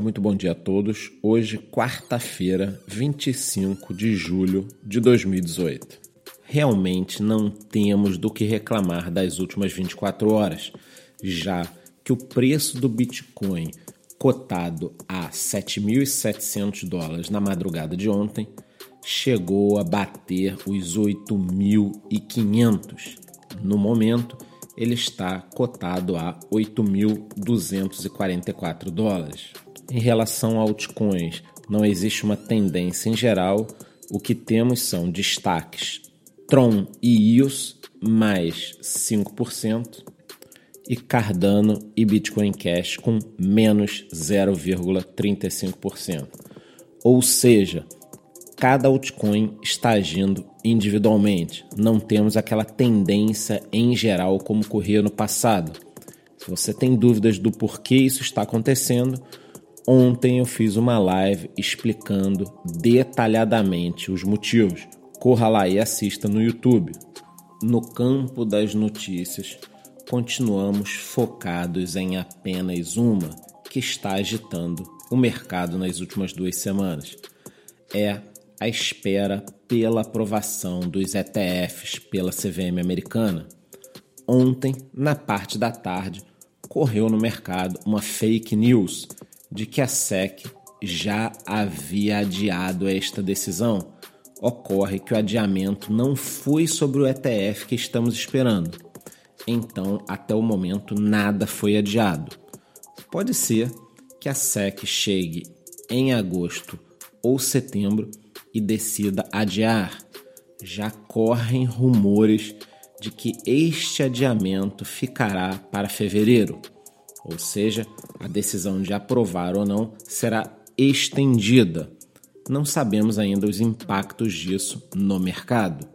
muito bom dia a todos. Hoje, quarta-feira, 25 de julho de 2018. Realmente não temos do que reclamar das últimas 24 horas, já que o preço do Bitcoin cotado a 7.700 dólares na madrugada de ontem chegou a bater os 8.500. No momento, ele está cotado a 8.244 dólares. Em relação a altcoins, não existe uma tendência em geral. O que temos são destaques Tron e EOS mais 5% e Cardano e Bitcoin Cash com menos 0,35%. Ou seja, cada altcoin está agindo individualmente. Não temos aquela tendência em geral como ocorria no passado. Se você tem dúvidas do porquê isso está acontecendo, ontem eu fiz uma live explicando detalhadamente os motivos. Corra lá e assista no YouTube. No campo das notícias, continuamos focados em apenas uma que está agitando o mercado nas últimas duas semanas. É a espera pela aprovação dos ETFs pela CVM americana. Ontem, na parte da tarde, correu no mercado uma fake news de que a SEC já havia adiado esta decisão. Ocorre que o adiamento não foi sobre o ETF que estamos esperando. Então, até o momento, nada foi adiado. Pode ser que a SEC chegue em agosto ou setembro e decida adiar. Já correm rumores de que este adiamento ficará para fevereiro, ou seja, a decisão de aprovar ou não será estendida. Não sabemos ainda os impactos disso no mercado.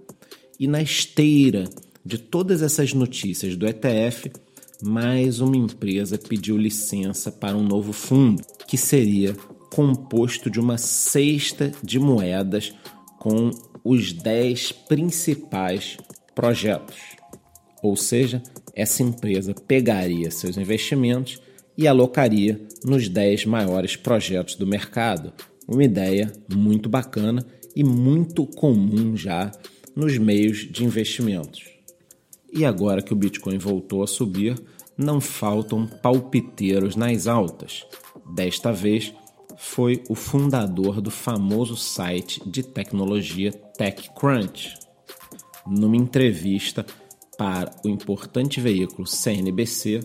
E na esteira de todas essas notícias do ETF, mais uma empresa pediu licença para um novo fundo, que seria composto de uma cesta de moedas com os 10 principais projetos. Ou seja, essa empresa pegaria seus investimentos e alocaria nos 10 maiores projetos do mercado. Uma ideia muito bacana e muito comum já nos meios de investimentos. E agora que o Bitcoin voltou a subir, não faltam palpiteiros nas altas. Desta vez, foi o fundador do famoso site de tecnologia TechCrunch. Numa entrevista para o importante veículo CNBC,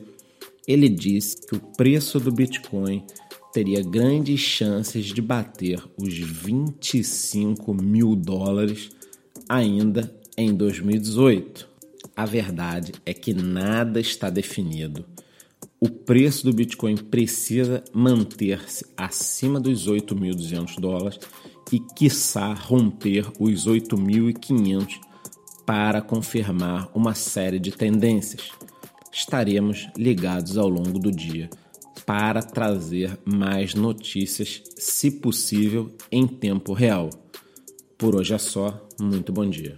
ele disse que o preço do Bitcoin teria grandes chances de bater os 25 mil dólares ainda em 2018. A verdade é que nada está definido o preço do Bitcoin precisa manter-se acima dos 8.200 dólares e, quiçá, romper os 8.500 para confirmar uma série de tendências. Estaremos ligados ao longo do dia para trazer mais notícias, se possível, em tempo real. Por hoje é só, muito bom dia.